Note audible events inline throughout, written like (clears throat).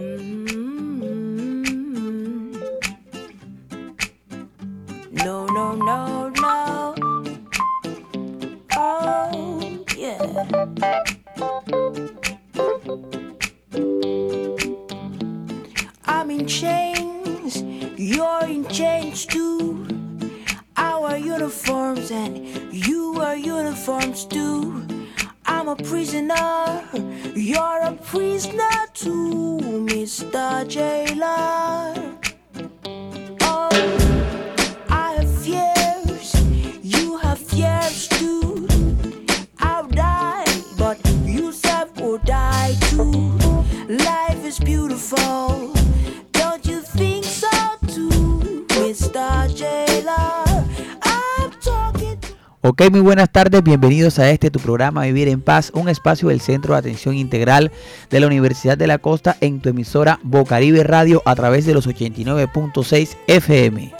No, Muy buenas tardes, bienvenidos a este tu programa Vivir en Paz, un espacio del Centro de Atención Integral de la Universidad de la Costa en tu emisora Bocaribe Radio a través de los 89.6 FM.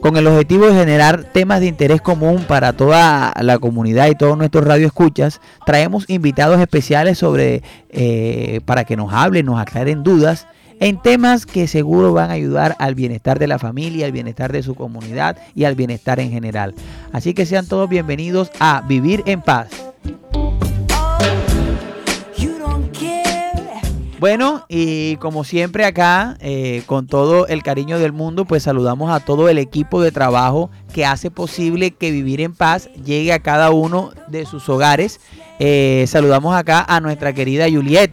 Con el objetivo de generar temas de interés común para toda la comunidad y todos nuestros radioescuchas, traemos invitados especiales sobre eh, para que nos hablen, nos aclaren dudas en temas que seguro van a ayudar al bienestar de la familia, al bienestar de su comunidad y al bienestar en general. Así que sean todos bienvenidos a Vivir en Paz. Bueno, y como siempre acá, eh, con todo el cariño del mundo, pues saludamos a todo el equipo de trabajo que hace posible que Vivir en Paz llegue a cada uno de sus hogares. Eh, saludamos acá a nuestra querida Juliet,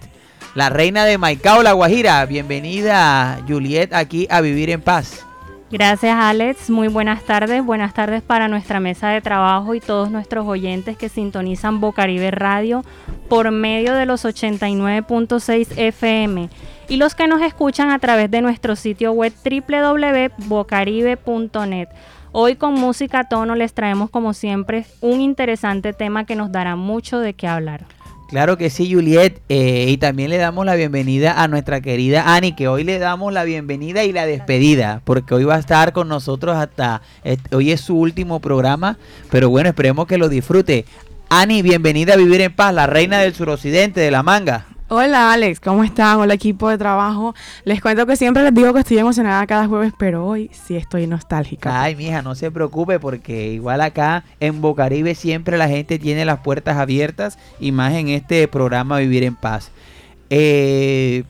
la reina de Maicao, La Guajira. Bienvenida, Juliet, aquí a Vivir en Paz. Gracias Alex, muy buenas tardes. Buenas tardes para nuestra mesa de trabajo y todos nuestros oyentes que sintonizan Bocaribe Radio por medio de los 89.6 FM y los que nos escuchan a través de nuestro sitio web www.bocaribe.net. Hoy con música a tono les traemos como siempre un interesante tema que nos dará mucho de qué hablar. Claro que sí, Juliet. eh, y también le damos la bienvenida a nuestra querida Ani, que hoy le damos la bienvenida y la despedida, porque hoy va a estar con nosotros hasta, este- hoy es su último programa, pero bueno, esperemos que lo disfrute. Ani, bienvenida a Vivir en Paz, la reina del suroccidente, de la manga. Hola Alex, ¿cómo están? Hola equipo de trabajo. Les cuento que siempre les digo que estoy emocionada cada jueves, pero hoy sí estoy nostálgica. Ay, mija, no se preocupe porque igual acá en Bocaribe siempre la gente tiene las puertas abiertas y más en este programa Vivir en Paz. Eh,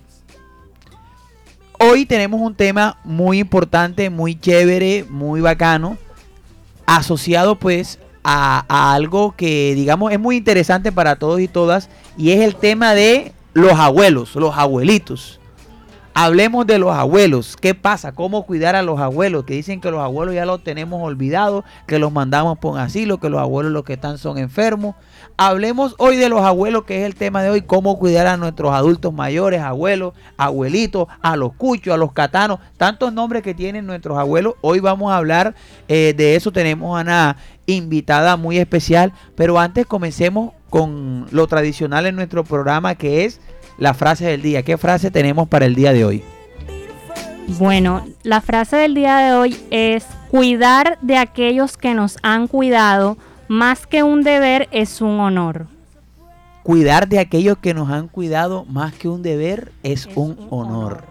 hoy tenemos un tema muy importante, muy chévere, muy bacano, asociado pues a, a algo que digamos es muy interesante para todos y todas y es el tema de los abuelos, los abuelitos. Hablemos de los abuelos. ¿Qué pasa? ¿Cómo cuidar a los abuelos? Que dicen que los abuelos ya los tenemos olvidados, que los mandamos por asilo, que los abuelos los que están son enfermos. Hablemos hoy de los abuelos, que es el tema de hoy, cómo cuidar a nuestros adultos mayores, abuelos, abuelitos, a los cuchos, a los catanos, tantos nombres que tienen nuestros abuelos. Hoy vamos a hablar eh, de eso. Tenemos a una invitada muy especial, pero antes comencemos con lo tradicional en nuestro programa, que es la frase del día. ¿Qué frase tenemos para el día de hoy? Bueno, la frase del día de hoy es cuidar de aquellos que nos han cuidado, más que un deber es un honor. Cuidar de aquellos que nos han cuidado más que un deber es, Es un un honor. honor.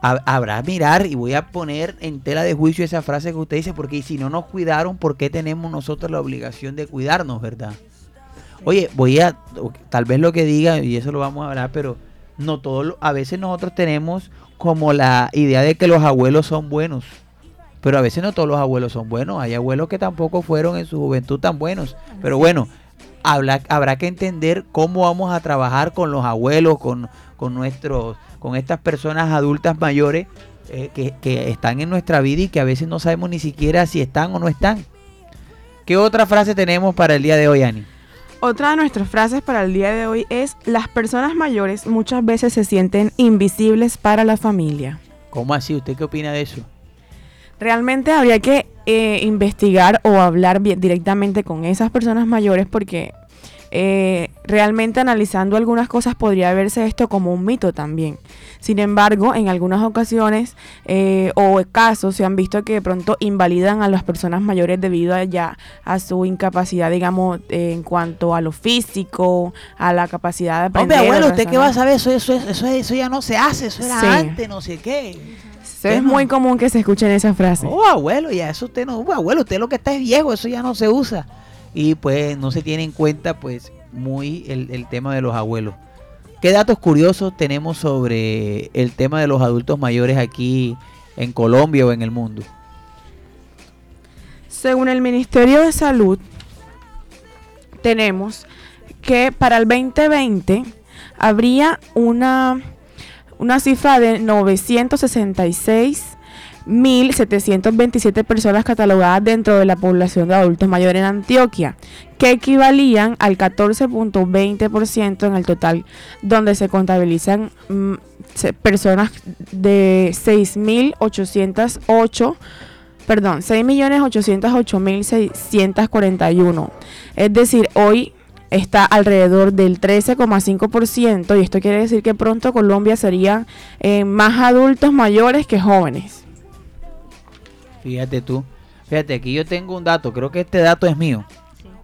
Ha- Habrá mirar y voy a poner en tela de juicio esa frase que usted dice, porque si no nos cuidaron, ¿por qué tenemos nosotros la obligación de cuidarnos, verdad? Oye, voy a, tal vez lo que diga, y eso lo vamos a hablar, pero no todo, lo- a veces nosotros tenemos como la idea de que los abuelos son buenos. Pero a veces no todos los abuelos son buenos. Hay abuelos que tampoco fueron en su juventud tan buenos. Pero bueno, habla- habrá que entender cómo vamos a trabajar con los abuelos, con, con nuestros, con estas personas adultas mayores eh, que, que están en nuestra vida y que a veces no sabemos ni siquiera si están o no están. ¿Qué otra frase tenemos para el día de hoy, Ani? Otra de nuestras frases para el día de hoy es, las personas mayores muchas veces se sienten invisibles para la familia. ¿Cómo así? ¿Usted qué opina de eso? Realmente habría que eh, investigar o hablar bien- directamente con esas personas mayores porque eh, realmente analizando algunas cosas podría verse esto como un mito también. Sin embargo, en algunas ocasiones eh, o casos se han visto que de pronto invalidan a las personas mayores debido a ya a su incapacidad, digamos, eh, en cuanto a lo físico, a la capacidad de aprender. Hombre, abuelo, ¿usted qué va a saber? Eso, eso, eso, eso ya no se hace, eso era Sí. antes, no sé qué. Es muy común que se escuchen esa frase. Oh, abuelo, ya eso usted no, oh, abuelo, usted lo que está es viejo, eso ya no se usa. Y pues no se tiene en cuenta pues muy el, el tema de los abuelos. ¿Qué datos curiosos tenemos sobre el tema de los adultos mayores aquí en Colombia o en el mundo? Según el Ministerio de Salud, tenemos que para el 2020 habría una, una cifra de 966.727 personas catalogadas dentro de la población de adultos mayores en Antioquia, que equivalían al 14.20% en el total, donde se contabilizan mm, personas de 6.808 perdón, 6.808.641. Es decir, hoy está alrededor del 13,5% y esto quiere decir que pronto Colombia sería eh, más adultos mayores que jóvenes. Fíjate tú. Fíjate, aquí yo tengo un dato, creo que este dato es mío.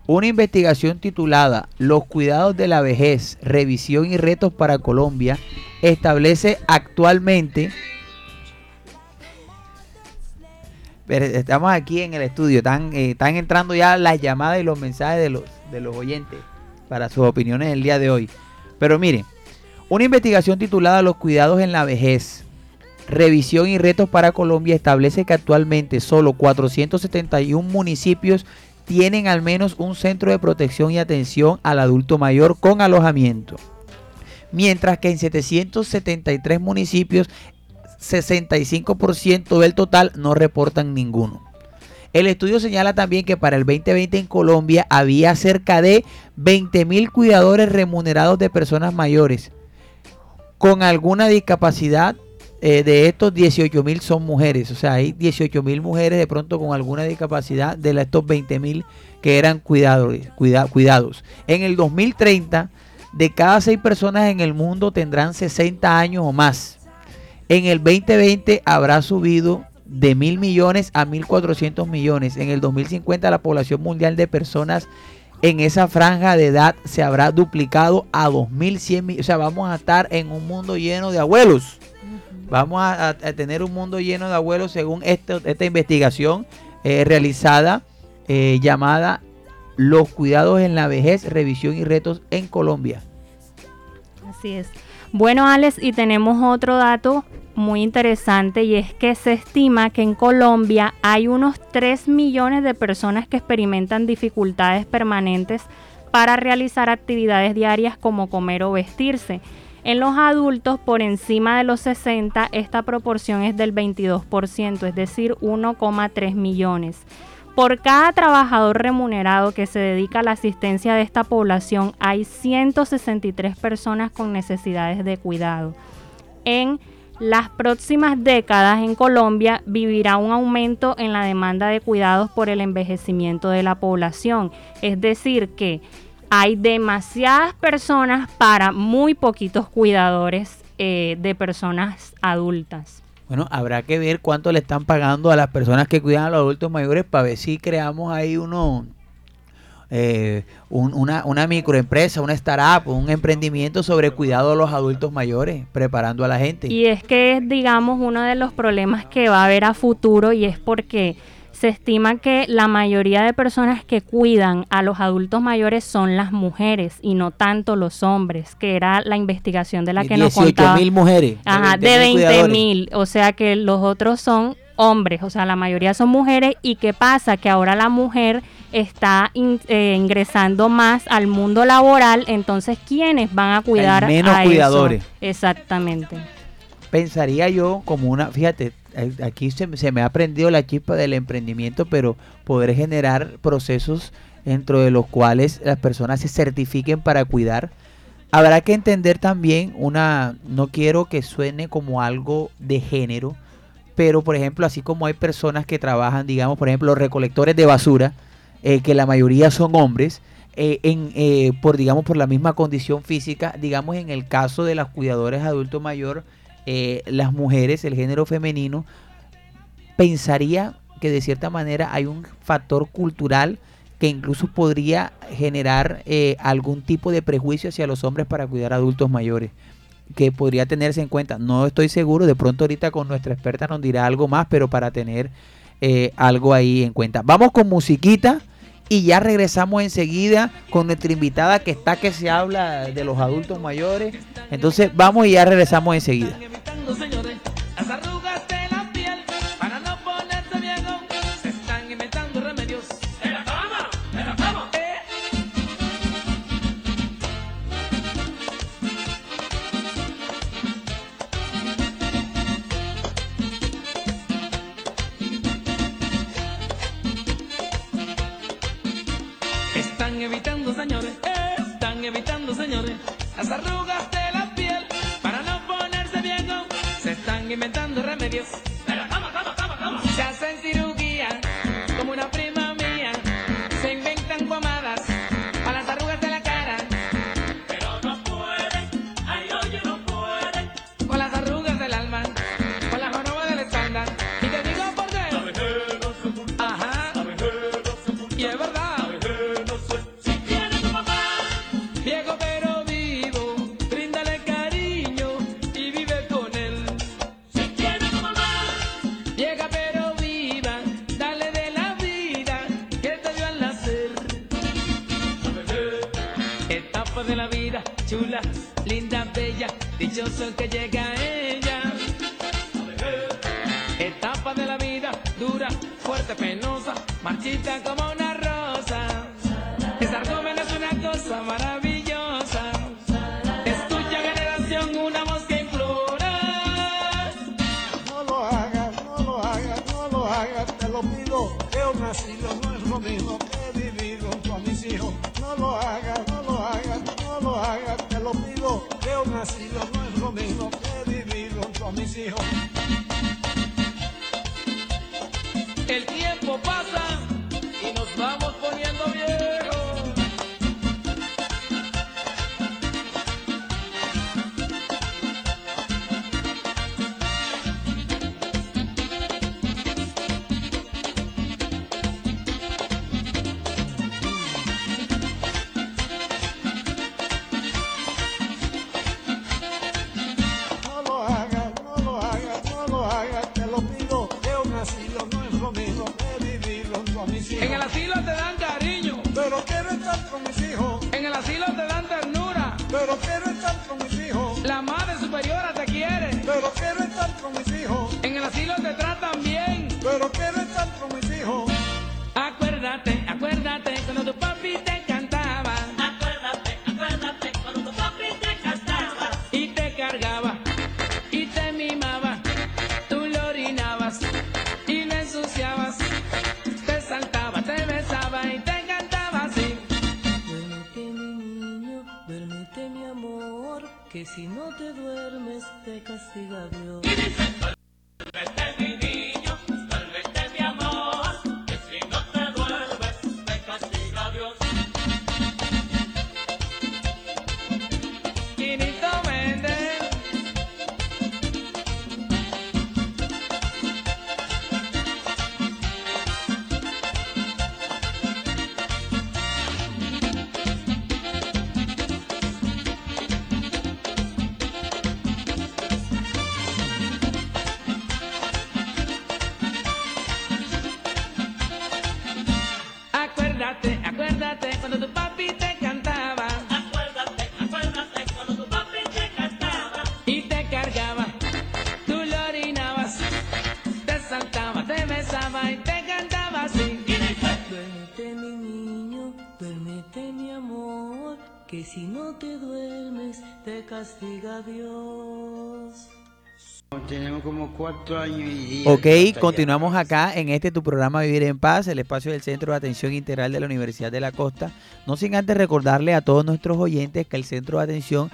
Una investigación titulada Los cuidados de la vejez, revisión y retos para Colombia establece actualmente... Pero Estamos aquí en el estudio, están, eh, están entrando ya las llamadas y los mensajes de los, de los oyentes para sus opiniones el día de hoy. Pero miren, una investigación titulada Los cuidados en la vejez, Revisión y retos para Colombia establece que actualmente solo 471 municipios tienen al menos un centro de protección y atención al adulto mayor con alojamiento. Mientras que en 773 municipios, 65% del total no reportan ninguno. El estudio señala también que para el 2020 en Colombia había cerca de 20 mil cuidadores remunerados de personas mayores con alguna discapacidad eh, de estos 18 mil son mujeres. O sea, hay 18 mil mujeres de pronto con alguna discapacidad de estos 20 mil que eran cuidadores, cuida- cuidados. En el 2030, de cada 6 personas en el mundo tendrán 60 años o más. En el 2020 habrá subido de mil millones a 1.400 millones. En el 2050 la población mundial de personas en esa franja de edad se habrá duplicado a 2.100 millones. O sea, vamos a estar en un mundo lleno de abuelos. Vamos a, tener un mundo lleno de abuelos según esto- esta investigación eh, realizada eh, llamada Los cuidados en la vejez, revisión y retos en Colombia. Así es. Bueno, Alex, y tenemos otro dato muy interesante y es que se estima que en Colombia hay unos 3 millones de personas que experimentan dificultades permanentes para realizar actividades diarias como comer o vestirse. En los adultos por encima de los 60 esta proporción es del 22%, es decir, 1,3 millones. Por cada trabajador remunerado que se dedica a la asistencia de esta población, hay 163 personas con necesidades de cuidado. En las próximas décadas en Colombia vivirá un aumento en la demanda de cuidados por el envejecimiento de la población. Es decir, que hay demasiadas personas para muy poquitos cuidadores eh, de personas adultas. Bueno, habrá que ver cuánto le están pagando a las personas que cuidan a los adultos mayores para ver si creamos ahí uno, eh, un- una, una microempresa, una startup, un emprendimiento sobre cuidado a los adultos mayores, preparando a la gente. Y es que es, digamos, uno de los problemas que va a haber a futuro y es porque se estima que la mayoría de personas que cuidan a los adultos mayores son las mujeres y no tanto los hombres, que era la investigación de la que nos 18 contaba. mil mujeres. Ajá, de 20.000 20 cuidadores. mil, o sea que los otros son hombres, o sea, la mayoría son mujeres. ¿Y qué pasa? Que ahora la mujer está in- eh, ingresando más al mundo laboral, entonces ¿quiénes van a cuidar menos a eso? cuidadores. Exactamente. pensaría yo como una, fíjate, eh, aquí se, se me ha aprendido la chispa del emprendimiento, pero poder generar procesos dentro de los cuales las personas se certifiquen para cuidar. Habrá que entender también una, no quiero que suene como algo de género, pero por ejemplo, así como hay personas que trabajan, digamos, por ejemplo, los recolectores de basura, eh, que la mayoría son hombres, eh, en, eh, por digamos por la misma condición física, digamos en el caso de las cuidadoras adulto mayor, eh, las mujeres, el género femenino, pensaría que de cierta manera hay un factor cultural que incluso podría generar eh, algún tipo de prejuicio hacia los hombres para cuidar a adultos mayores que podría tenerse en cuenta. No estoy seguro, de pronto ahorita con nuestra experta nos dirá algo más, pero para tener eh, algo ahí en cuenta. Vamos con musiquita. Y ya regresamos enseguida con nuestra invitada que está que se habla de los adultos mayores. Entonces vamos y ya regresamos enseguida. evitando, señores, están evitando, señores, las arrugas de la piel para no ponerse viejo. Se están inventando remedios. que si no te duermes te castiga Dios. Tenemos como cuatro años y Ok, continuamos acá en este tu programa Vivir en Paz, el espacio del Centro de Atención Integral de la Universidad de la Costa. No sin antes recordarle a todos nuestros oyentes que el Centro de Atención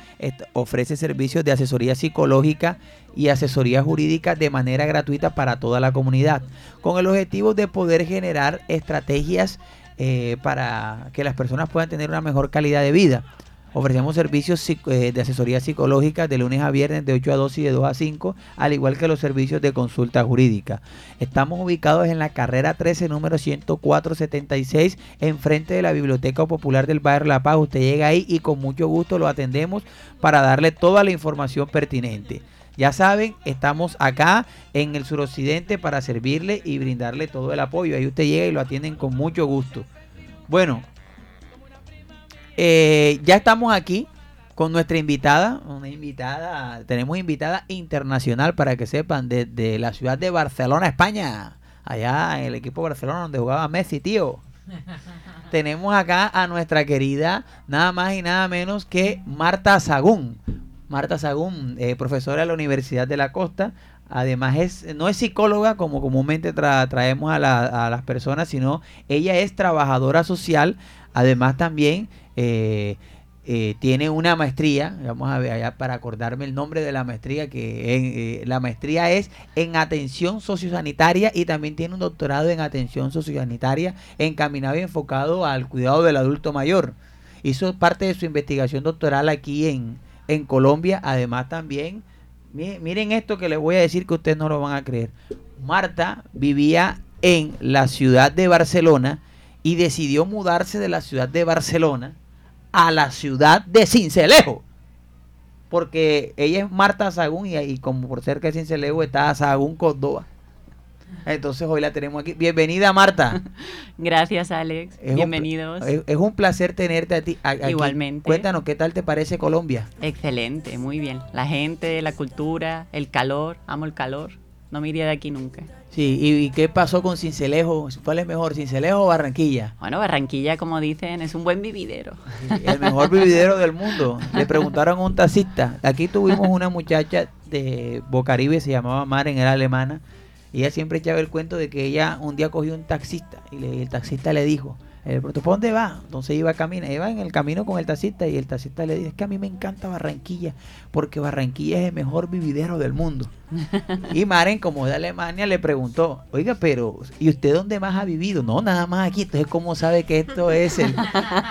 ofrece servicios de asesoría psicológica y asesoría jurídica de manera gratuita para toda la comunidad, con el objetivo de poder generar estrategias para que las personas puedan tener una mejor calidad de vida. Ofrecemos servicios eh, de asesoría psicológica de lunes a viernes de 8 a 2 y de 2 a 5, al igual que los servicios de consulta jurídica. Estamos ubicados en la carrera 13, número 10476, enfrente de la Biblioteca Popular del Barrio La Paz. Usted llega ahí y con mucho gusto lo atendemos para darle toda la información pertinente. Ya saben, estamos acá en el suroccidente para servirle y brindarle todo el apoyo. Ahí usted llega y lo atienden con mucho gusto. Bueno, eh, ya estamos aquí con nuestra invitada, una invitada, tenemos invitada internacional para que sepan, desde la ciudad de Barcelona, España, allá en el equipo de Barcelona donde jugaba Messi, tío. (laughs) Tenemos acá a nuestra querida, nada más y nada menos que Marta Sagún. Marta Sagún, eh, profesora de la Universidad de la Costa. Además, es, no es psicóloga como comúnmente tra- traemos a, la- a las personas, sino ella es trabajadora social. Además, también eh, eh, tiene una maestría. Vamos a ver allá para acordarme el nombre de la maestría, que en, eh, la maestría es en atención sociosanitaria y también tiene un doctorado en atención sociosanitaria encaminado y enfocado al cuidado del adulto mayor. Hizo parte de su investigación doctoral aquí en, en Colombia. Además también, mi- miren esto que les voy a decir que ustedes no lo van a creer. Marta vivía en la ciudad de Barcelona y decidió mudarse de la ciudad de Barcelona a la ciudad de Cincelejo. Porque ella es Marta Sagún y, y como por cerca de Cincelejo está Sagún Córdoba. Entonces hoy la tenemos aquí. Bienvenida Marta. (laughs) Gracias, Alex. Es un- Bienvenidos. Es, es un placer tenerte a ti. aquí. Igualmente. Cuéntanos, ¿qué tal te parece Colombia? Excelente, muy bien. La gente, la cultura, el calor. Amo el calor. No me iría de aquí nunca. Sí, ¿y, y qué pasó con Cincelejo? ¿Cuál es mejor, Cincelejo o Barranquilla? Bueno, Barranquilla, como dicen, es un buen vividero. El mejor (laughs) vividero del mundo. Le preguntaron a un taxista. Aquí tuvimos una muchacha de Bocaribe, se llamaba Maren, era alemana. Y ella siempre echaba el cuento de que ella un día cogió un taxista y le- el taxista le dijo, el pronto, ¿por dónde va? Entonces iba a caminar, iba en el camino con el taxista y el taxista le dice, es que a mí me encanta Barranquilla, porque Barranquilla es el mejor vividero del mundo. (laughs) y Maren, como de Alemania, le preguntó, oiga, pero ¿y usted dónde más ha vivido? No, nada más aquí, entonces ¿cómo sabe que esto es el,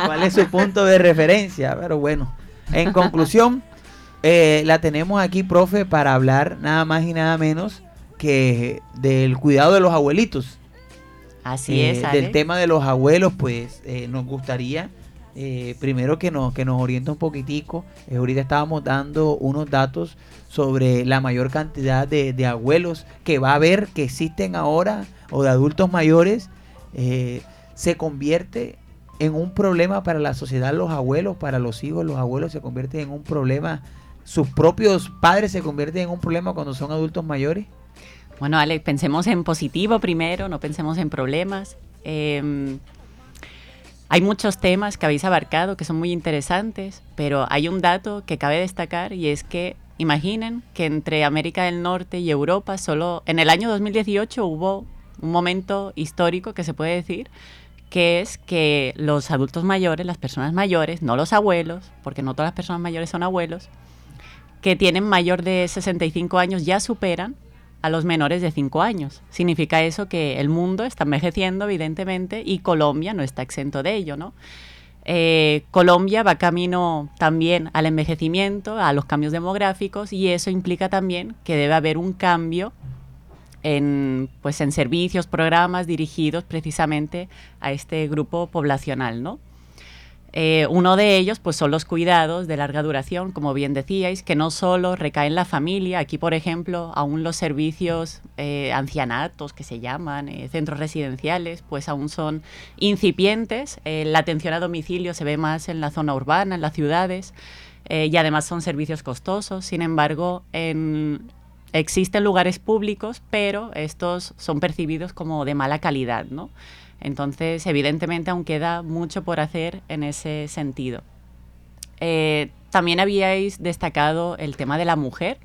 cuál es su punto de referencia? Pero bueno, en conclusión, eh, la tenemos aquí, profe, para hablar nada más y nada menos que del cuidado de los abuelitos. Así Eh, es, del Alex. tema de los abuelos, pues eh, nos gustaría eh, primero que nos, que nos oriente un poquitico. Eh, ahorita estábamos dando unos datos sobre la mayor cantidad de, de abuelos que va a haber, que existen ahora, o de adultos mayores. eh, se convierte en un problema para la sociedad, los abuelos, para los hijos, los abuelos se convierten en un problema. Sus propios padres se convierten en un problema cuando son adultos mayores. Bueno, Alex, pensemos en positivo primero, no pensemos en problemas. Eh, hay muchos temas que habéis abarcado que son muy interesantes, pero hay un dato que cabe destacar y es que imaginen que entre América del Norte y Europa solo en el año 2018 hubo un momento histórico que se puede decir que es que los adultos mayores, las personas mayores, no los abuelos, porque no todas las personas mayores son abuelos, que tienen mayor de 65 años ya superan a los menores de 5 años. Significa eso que el mundo está envejeciendo, evidentemente, y Colombia no está exento de ello, ¿no? Eh, Colombia va camino también al envejecimiento, a los cambios demográficos, y eso implica también que debe haber un cambio en, pues, en servicios, programas dirigidos precisamente a este grupo poblacional, ¿no? Eh, uno de ellos pues, son los cuidados de larga duración, como bien decíais, que no solo recaen en la familia, aquí por ejemplo, aún los servicios eh, ancianatos que se llaman, eh, centros residenciales, pues aún son incipientes. Eh, la atención a domicilio se ve más en la zona urbana, en las ciudades, y además son servicios costosos. Sin embargo, en, existen lugares públicos, pero estos son percibidos como de mala calidad, ¿no? Entonces, evidentemente, aún queda mucho por hacer en ese sentido. Eh, también habíais destacado el tema de la mujer.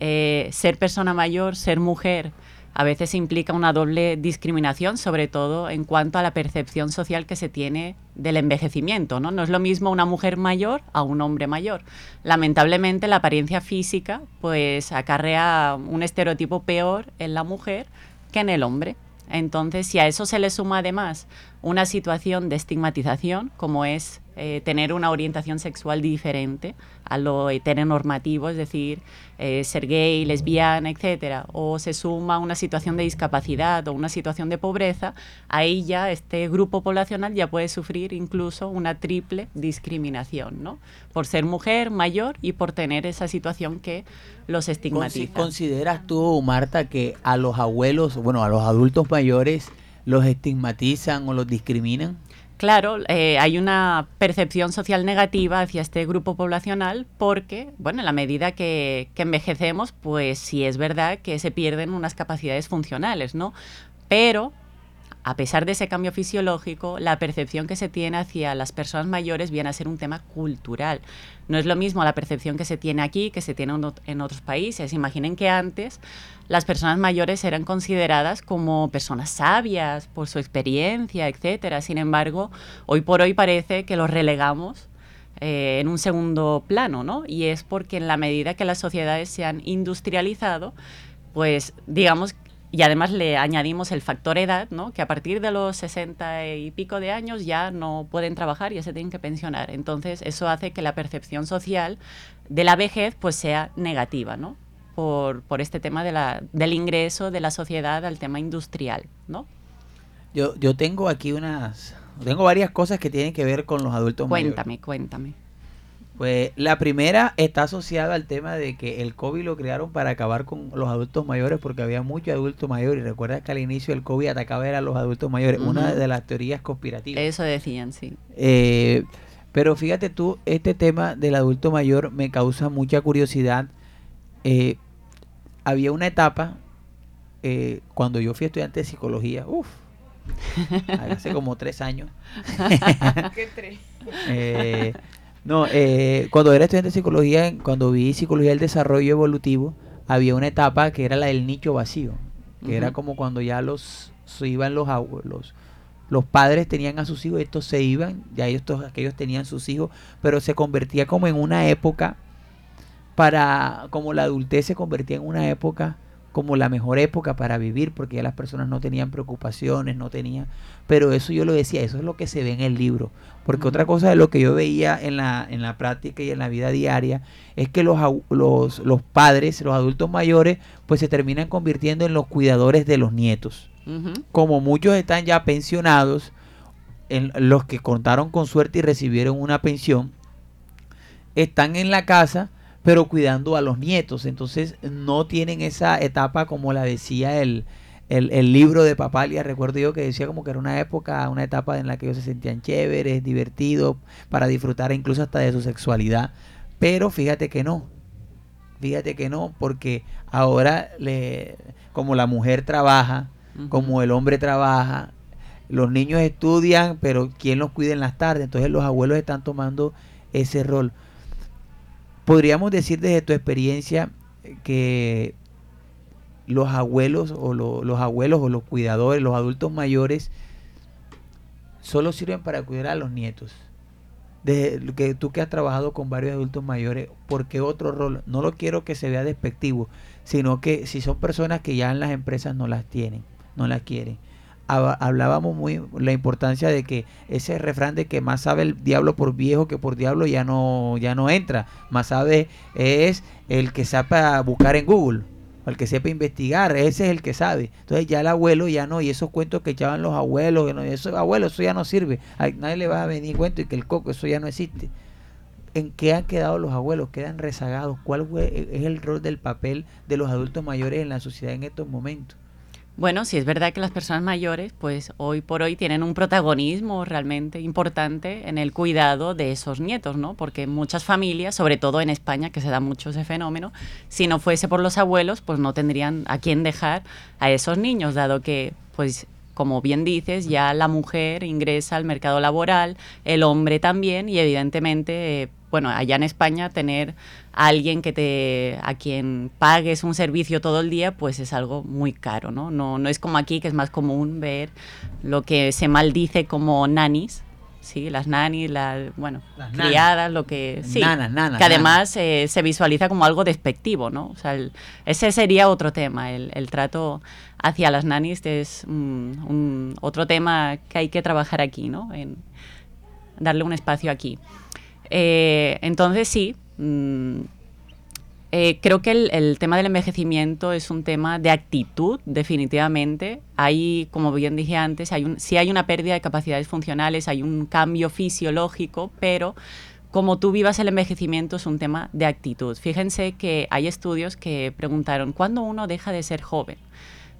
Eh, ser persona mayor, ser mujer, a veces implica una doble discriminación, sobre todo en cuanto a la percepción social que se tiene del envejecimiento. ¿no? no es lo mismo una mujer mayor a un hombre mayor. Lamentablemente, la apariencia física pues acarrea un estereotipo peor en la mujer que en el hombre. Entonces, si a eso se le suma además una situación de estigmatización, como es eh, tener una orientación sexual diferente a lo heteronormativo, es decir, eh, ser gay, lesbiana, etcétera, o se suma una situación de discapacidad o una situación de pobreza, ahí ya este grupo poblacional ya puede sufrir incluso una triple discriminación, ¿no? Por ser mujer, mayor y por tener esa situación que los estigmatiza. ¿Consideras tú, Marta, que a los abuelos, bueno, a los adultos mayores los estigmatizan o los discriminan? Claro, eh, hay una percepción social negativa hacia este grupo poblacional porque, bueno, en la medida que, que, envejecemos, pues sí es verdad que se pierden unas capacidades funcionales, ¿no? Pero, a pesar de ese cambio fisiológico, la percepción que se tiene hacia las personas mayores viene a ser un tema cultural. No es lo mismo la percepción que se tiene aquí que se tiene en otros países. Imaginen que antes las personas mayores eran consideradas como personas sabias por su experiencia, etcétera. Sin embargo, hoy por hoy parece que los relegamos eh, en un segundo plano, ¿no? Y es porque en la medida que las sociedades se han industrializado, pues digamos y además le añadimos el factor edad, ¿no? que a partir de los 60 y pico de años ya no pueden trabajar, ya se tienen que pensionar. Entonces eso hace que la percepción social de la vejez pues sea negativa, ¿no? Por, por este tema de la, del ingreso de la sociedad al tema industrial, ¿no? Yo, yo tengo aquí unas, tengo varias cosas que tienen que ver con los adultos cuéntame, mayores. Cuéntame, cuéntame. Pues la primera está asociada al tema de que el COVID lo crearon para acabar con los adultos mayores porque había muchos adultos mayores. Y recuerda que al inicio el COVID atacaba a los adultos mayores. Uh -huh. Una de las teorías conspirativas. Eso decían, sí. Eh, pero fíjate tú, este tema del adulto mayor me causa mucha curiosidad. Eh, había una etapa eh, cuando yo fui estudiante de psicología, uff, hace como tres años. (laughs) ¿Qué tres? Eh, no, eh, cuando era estudiante de psicología, cuando vi psicología del desarrollo evolutivo, había una etapa que era la del nicho vacío, que uh -huh. era como cuando ya los se iban los abuelos. Los padres tenían a sus hijos, estos se iban, ya estos, aquellos tenían sus hijos, pero se convertía como en una época para, como la adultez se convertía en una época como la mejor época para vivir, porque ya las personas no tenían preocupaciones, no tenían, pero eso yo lo decía, eso es lo que se ve en el libro, porque uh -huh. otra cosa de lo que yo veía en la, en la práctica y en la vida diaria es que los, los, los padres, los adultos mayores, pues se terminan convirtiendo en los cuidadores de los nietos. Uh -huh. Como muchos están ya pensionados, en los que contaron con suerte y recibieron una pensión, están en la casa pero cuidando a los nietos. Entonces no tienen esa etapa como la decía el, el, el, libro de Papalia. Recuerdo yo que decía como que era una época, una etapa en la que ellos se sentían chéveres, divertidos, para disfrutar incluso hasta de su sexualidad. Pero fíjate que no. Fíjate que no, porque ahora le, como la mujer trabaja, uh -huh. como el hombre trabaja, los niños estudian, pero ¿quién los cuida en las tardes? Entonces los abuelos están tomando ese rol podríamos decir desde tu experiencia que los abuelos o lo, los abuelos o los cuidadores, los adultos mayores, solo sirven para cuidar a los nietos. Desde que tú que has trabajado con varios adultos mayores, ¿por qué otro rol? No lo quiero que se vea despectivo, sino que si son personas que ya en las empresas no las tienen, no las quieren hablábamos muy la importancia de que ese refrán de que más sabe el diablo por viejo que por diablo ya no ya no entra más sabe es el que sepa buscar en Google el que sepa investigar ese es el que sabe entonces ya el abuelo ya no y esos cuentos que echaban los abuelos no, eso abuelo eso ya no sirve nadie le va a venir cuento y que el coco eso ya no existe ¿En qué han quedado los abuelos? ¿Quedan rezagados? ¿Cuál es el rol del papel de los adultos mayores en la sociedad en estos momentos? Bueno, sí es verdad que las personas mayores, pues hoy por hoy tienen un protagonismo realmente importante en el cuidado de esos nietos, ¿no? Porque muchas familias, sobre todo en España, que se da mucho ese fenómeno, si no fuese por los abuelos, pues no tendrían a quién dejar a esos niños, dado que, pues como bien dices, ya la mujer ingresa al mercado laboral, el hombre también, y evidentemente, eh, bueno, allá en España tener a alguien que te, a quien pagues un servicio todo el día, pues es algo muy caro, ¿no? No, no es como aquí, que es más común ver lo que se maldice como nanis, sí, las nanis, las, bueno, Las nanas. criadas, lo que, sí, Nanas, nanas, que además eh, se visualiza como algo despectivo, ¿no? O sea, el- ese sería otro tema, el, el trato hacia las nanis es mm, un, otro tema que hay que trabajar aquí, ¿no? En darle un espacio aquí. Eh, entonces sí, mm, eh, creo que el, tema del envejecimiento es un tema de actitud, definitivamente. Hay, como bien dije antes, hay un, sí hay una pérdida de capacidades funcionales, hay un cambio fisiológico, pero como tú vivas el envejecimiento es un tema de actitud. Fíjense que hay estudios que preguntaron, ¿cuándo uno deja de ser joven?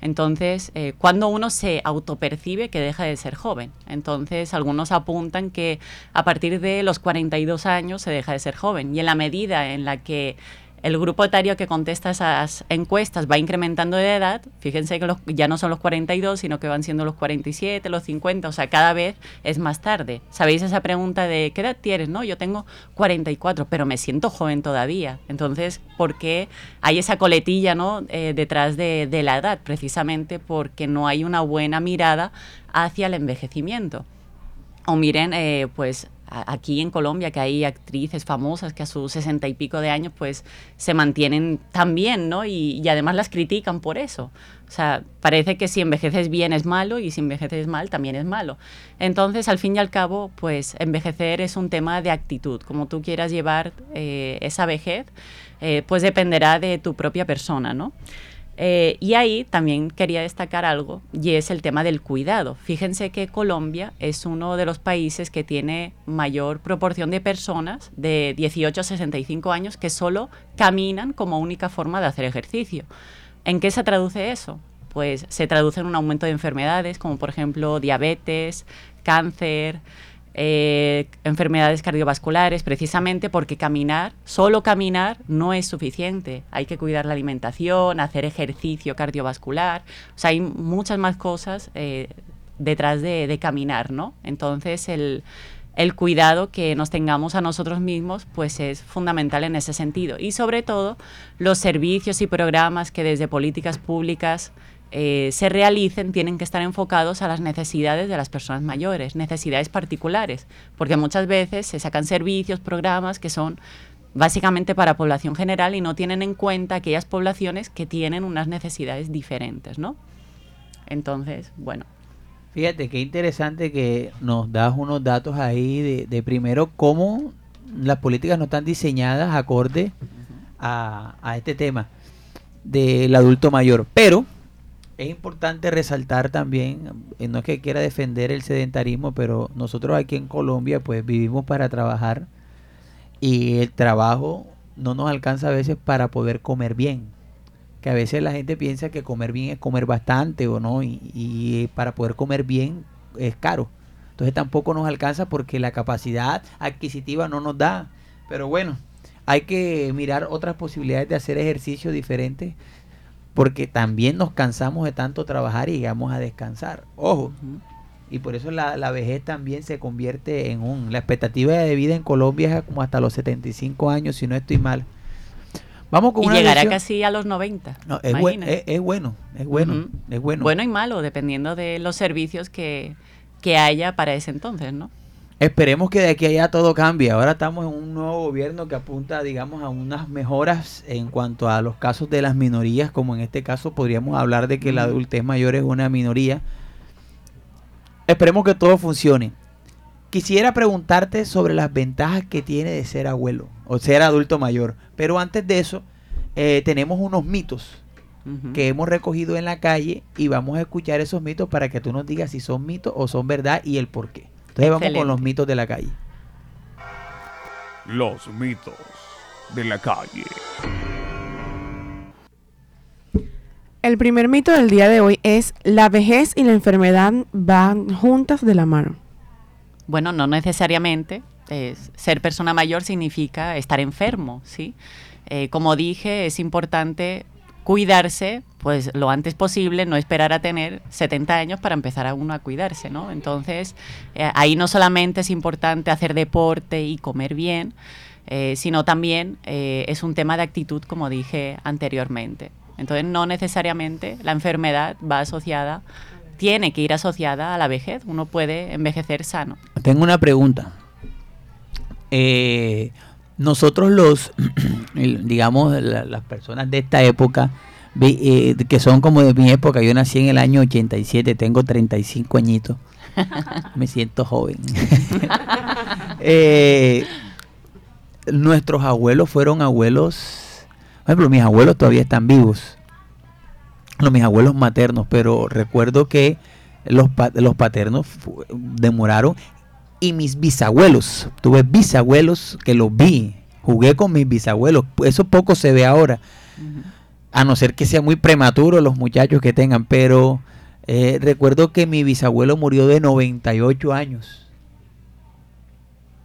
Entonces, eh, cuando uno se autopercibe que deja de ser joven. Entonces, algunos apuntan que a partir de los 42 años se deja de ser joven. Y en la medida en la que el grupo etario que contesta esas encuestas va incrementando de edad, fíjense que ya no son los 42, sino que van siendo los 47, los 50, o sea, cada vez es más tarde. ¿Sabéis esa pregunta de qué edad tienes? No, yo tengo 44, pero me siento joven todavía. Entonces, ¿por qué hay esa coletilla ¿no? Eh, detrás de, la edad? Precisamente porque no hay una buena mirada hacia el envejecimiento. O miren, eh, pues aquí en Colombia que hay actrices famosas que a sus sesenta y pico de años pues se mantienen tan bien, ¿no? Y, además las critican por eso. O sea, parece que si envejeces bien es malo y si envejeces mal también es malo. Entonces, al fin y al cabo, pues envejecer es un tema de actitud. Como tú quieras llevar eh, esa vejez, eh, pues dependerá de tu propia persona, ¿no? Eh, y ahí también quería destacar algo, y es el tema del cuidado. Fíjense que Colombia es uno de los países que tiene mayor proporción de personas de 18 a 65 años que solo caminan como única forma de hacer ejercicio. ¿En qué se traduce eso? Pues se traduce en un aumento de enfermedades como por ejemplo diabetes, cáncer, eh, enfermedades cardiovasculares, precisamente porque caminar, solo caminar, no es suficiente. Hay que cuidar la alimentación, hacer ejercicio cardiovascular. O sea, hay muchas más cosas eh, detrás de, caminar, ¿no? Entonces, el, el cuidado que nos tengamos a nosotros mismos, pues es fundamental en ese sentido. Y sobre todo, los servicios y programas que desde políticas públicas eh, se realicen tienen que estar enfocados a las necesidades de las personas mayores, necesidades particulares, porque muchas veces se sacan servicios, programas que son básicamente para población general y no tienen en cuenta aquellas poblaciones que tienen unas necesidades diferentes, ¿no? Entonces, bueno, Fíjate qué interesante que nos das unos datos ahí de, de primero cómo las políticas no están diseñadas acorde a, a este tema del adulto mayor. Pero es importante resaltar también, eh, no es que quiera defender el sedentarismo, pero nosotros aquí en Colombia pues vivimos para trabajar y el trabajo no nos alcanza a veces para poder comer bien. Que a veces la gente piensa que comer bien es comer bastante o no, y, para poder comer bien es caro. Entonces tampoco nos alcanza porque la capacidad adquisitiva no nos da. Pero bueno, hay que mirar otras posibilidades de hacer ejercicio diferentes porque también nos cansamos de tanto trabajar y llegamos a descansar. Ojo, y por eso la, la vejez también se convierte en un... La expectativa de vida en Colombia es como hasta los 75 años, si no estoy mal. Vamos con y una llegará lección- casi a los 90. No, es, buen- imagínate. es, es bueno, es bueno, es bueno. Bueno y malo, dependiendo de los servicios que, que haya para ese entonces, ¿no? Esperemos que de aquí a allá todo cambie. Ahora estamos en un nuevo gobierno que apunta, digamos, a unas mejoras en cuanto a los casos de las minorías, como en este caso podríamos hablar de que la adultez mayor es una minoría. Esperemos que todo funcione. Quisiera preguntarte sobre las ventajas que tiene de ser abuelo o ser adulto mayor. Pero antes de eso, eh, tenemos unos mitos que hemos recogido en la calle y vamos a escuchar esos mitos para que tú nos digas si son mitos o son verdad y el por qué. Entonces vamos con los mitos de la calle. Los mitos de la calle. El primer mito del día de hoy es la vejez y la enfermedad van juntas de la mano. Bueno, no necesariamente. es- ser persona mayor significa estar enfermo, ¿sí? Eh, como dije, es importante cuidarse, pues lo antes posible, no esperar a tener 70 años para empezar a uno a cuidarse, ¿no? Entonces, eh, ahí no solamente es importante hacer deporte y comer bien, eh, sino también eh, es un tema de actitud, como dije anteriormente. Entonces, no necesariamente la enfermedad va asociada tiene que ir asociada a la vejez. Uno puede envejecer sano. Tengo una pregunta. Nosotros los, (clears throat) digamos, la- las personas de esta época, eh, que son como de mi época, yo nací en el año 87, tengo 35 añitos, (laughs) me siento joven. (laughs) Eh, nuestros abuelos fueron abuelos, por ejemplo, mis abuelos todavía están vivos, los, mis abuelos maternos, pero recuerdo que los, los paternos demoraron y mis bisabuelos, tuve bisabuelos que los vi, jugué con mis bisabuelos, eso poco se ve ahora, a no ser que sean muy prematuros los muchachos que tengan, pero eh, recuerdo que mi bisabuelo murió de 98 años.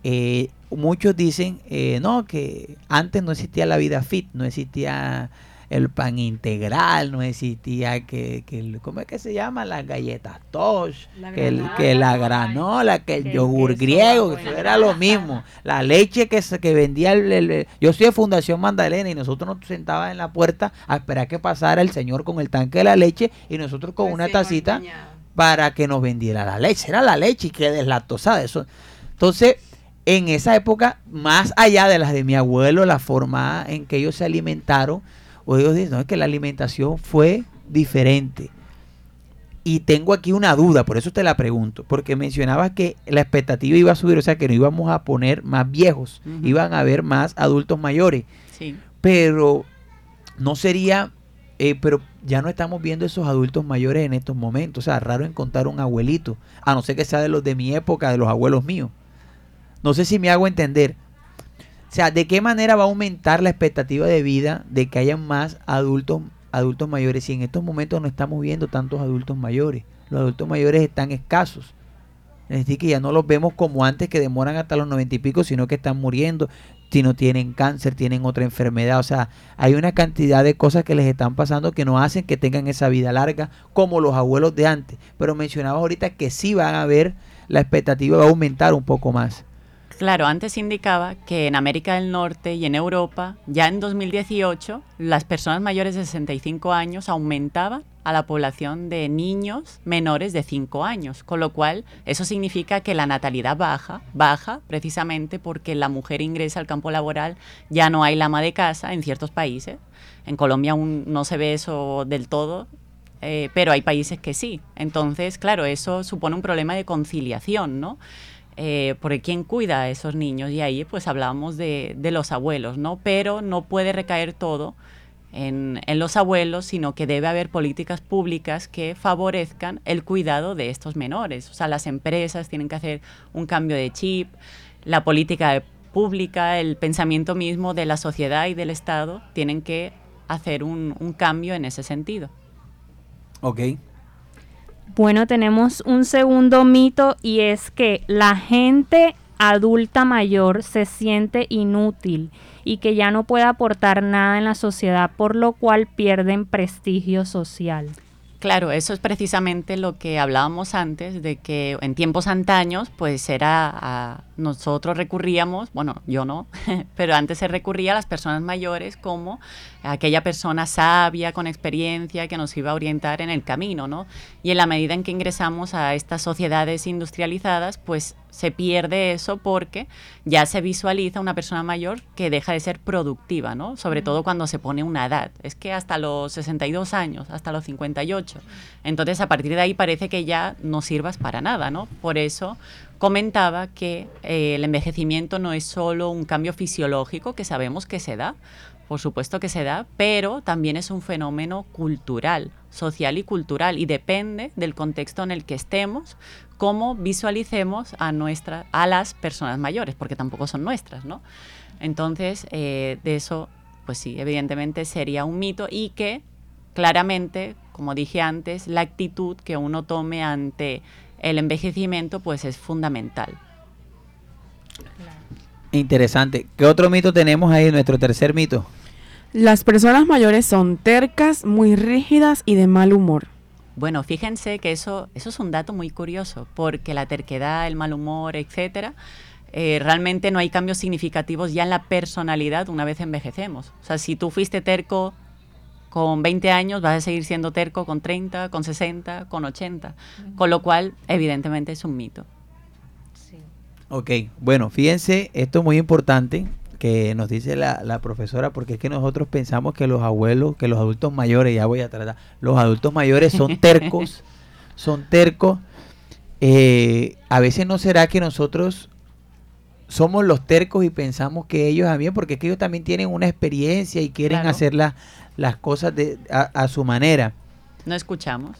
Eh, muchos dicen, eh, no, que antes no existía la vida fit, no existía el pan integral, no existía que, que el- ¿cómo es que se llama? Las galletas Tosh, La que, el- que la granola, que el yogur griego, que eso era lo mismo. La leche que, se, que vendía el, Yo soy de Fundación Magdalena y nosotros nos sentábamos en la puerta a esperar que pasara el señor con el tanque de la leche y nosotros con una tacita para que nos vendiera la leche. Era la leche y que deslactosada. Eso. Entonces, en esa época, más allá de las de mi abuelo, la forma en que ellos se alimentaron, o ellos dicen, no, es que la alimentación fue diferente. Y tengo aquí una duda, por eso te la pregunto, porque mencionabas que la expectativa iba a subir, o sea que no íbamos a poner más viejos, iban a haber más adultos mayores Sí. pero no sería, eh, pero ya no estamos viendo esos adultos mayores en estos momentos. O sea, raro encontrar un abuelito, a no ser que sea de los de mi época, de los abuelos míos. No sé si me hago entender. O sea, ¿de qué manera va a aumentar la expectativa de vida de que haya más adultos, adultos mayores? Si en estos momentos no estamos viendo tantos adultos mayores. Los adultos mayores están escasos. Es decir, que ya no los vemos como antes, que demoran hasta los noventa y pico, sino que están muriendo. Si no tienen cáncer, tienen otra enfermedad. O sea, hay una cantidad de cosas que les están pasando que no hacen que tengan esa vida larga como los abuelos de antes. Pero mencionaba ahorita que sí van a ver, la expectativa va a aumentar un poco más. Claro, antes indicaba que en América del Norte y en Europa, ya en 2018, las personas mayores de 65 años aumentaban a la población de niños menores de 5 años, con lo cual eso significa que la natalidad baja, baja precisamente porque la mujer ingresa al campo laboral, ya no hay la ama de casa en ciertos países. En Colombia aún no se ve eso del todo, eh, pero hay países que sí. Entonces, claro, eso supone un problema de conciliación, ¿no? Eh, porque quién cuida a esos niños y ahí pues hablábamos de, de los abuelos, ¿no? Pero no puede recaer todo en, en los abuelos, sino que debe haber políticas públicas que favorezcan el cuidado de estos menores. O sea, las empresas tienen que hacer un cambio de chip, la política pública, el pensamiento mismo de la sociedad y del Estado tienen que hacer un, un cambio en ese sentido. Ok. Bueno, tenemos un segundo mito y es que la gente adulta mayor se siente inútil y que ya no puede aportar nada en la sociedad, por lo cual pierden prestigio social. Claro, eso es precisamente lo que hablábamos antes, de que en tiempos antaños, pues era, a- nosotros recurríamos, bueno, yo no, (laughs) pero antes se recurría a las personas mayores como aquella persona sabia, con experiencia, que nos iba a orientar en el camino, ¿no? Y en la medida en que ingresamos a estas sociedades industrializadas, pues se pierde eso porque ya se visualiza una persona mayor que deja de ser productiva, ¿no? Sobre todo cuando se pone una edad. Es que hasta los 62 años, hasta los 58. Entonces, a partir de ahí parece que ya no sirvas para nada, ¿no? Por eso comentaba que eh, el envejecimiento no es solo un cambio fisiológico que sabemos que se da, por supuesto que se da, pero también es un fenómeno cultural, social y cultural, y depende del contexto en el que estemos, cómo visualicemos a, nuestra, a las personas mayores, porque tampoco son nuestras, ¿no? Entonces, eh, de eso, pues sí, evidentemente sería un mito y que claramente, como dije antes, la actitud que uno tome ante el envejecimiento, pues es fundamental. Interesante. ¿Qué otro mito tenemos ahí? Nuestro tercer mito. Las personas mayores son tercas, muy rígidas y de mal humor. Bueno, fíjense que eso, eso es un dato muy curioso, porque la terquedad, el mal humor, etcétera, eh, realmente no hay cambios significativos ya en la personalidad una vez envejecemos. O sea, si tú fuiste terco con 20 años vas a seguir siendo terco con 30, con 60, con 80. Con lo cual, evidentemente, es un mito. Ok, bueno, fíjense, esto es muy importante que nos dice la, la profesora, porque es que nosotros pensamos que los abuelos, que los adultos mayores, ya voy a tratar, los adultos mayores son (laughs) tercos, son tercos. Eh, a veces no será que nosotros somos los tercos y pensamos que ellos también, porque es que ellos también tienen una experiencia y quieren Claro. hacer la- las cosas de, a, a su manera. No escuchamos.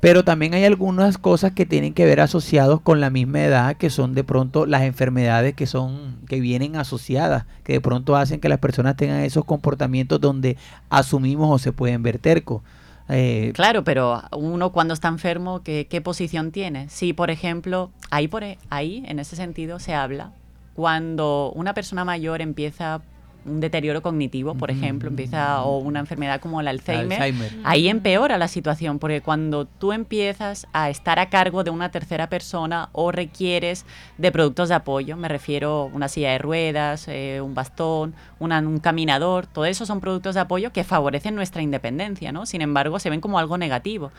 Pero también hay algunas cosas que tienen que ver asociados con la misma edad, que son de pronto las enfermedades que son que vienen asociadas, que de pronto hacen que las personas tengan esos comportamientos donde asumimos o se pueden ver tercos. Eh, Claro, pero uno cuando está enfermo, ¿qué, qué posición tiene? Si, por ejemplo, ahí, por, e- ahí, en ese sentido, se habla cuando una persona mayor empieza un deterioro cognitivo, por ejemplo, empieza o una enfermedad como el Alzheimer, Alzheimer. ahí empeora la situación, porque cuando tú empiezas a estar a cargo de una tercera persona o requieres de productos de apoyo, me refiero a una silla de ruedas, eh, un bastón, una- un caminador, todo eso son productos de apoyo que favorecen nuestra independencia, ¿no? Sin embargo, se ven como algo negativo.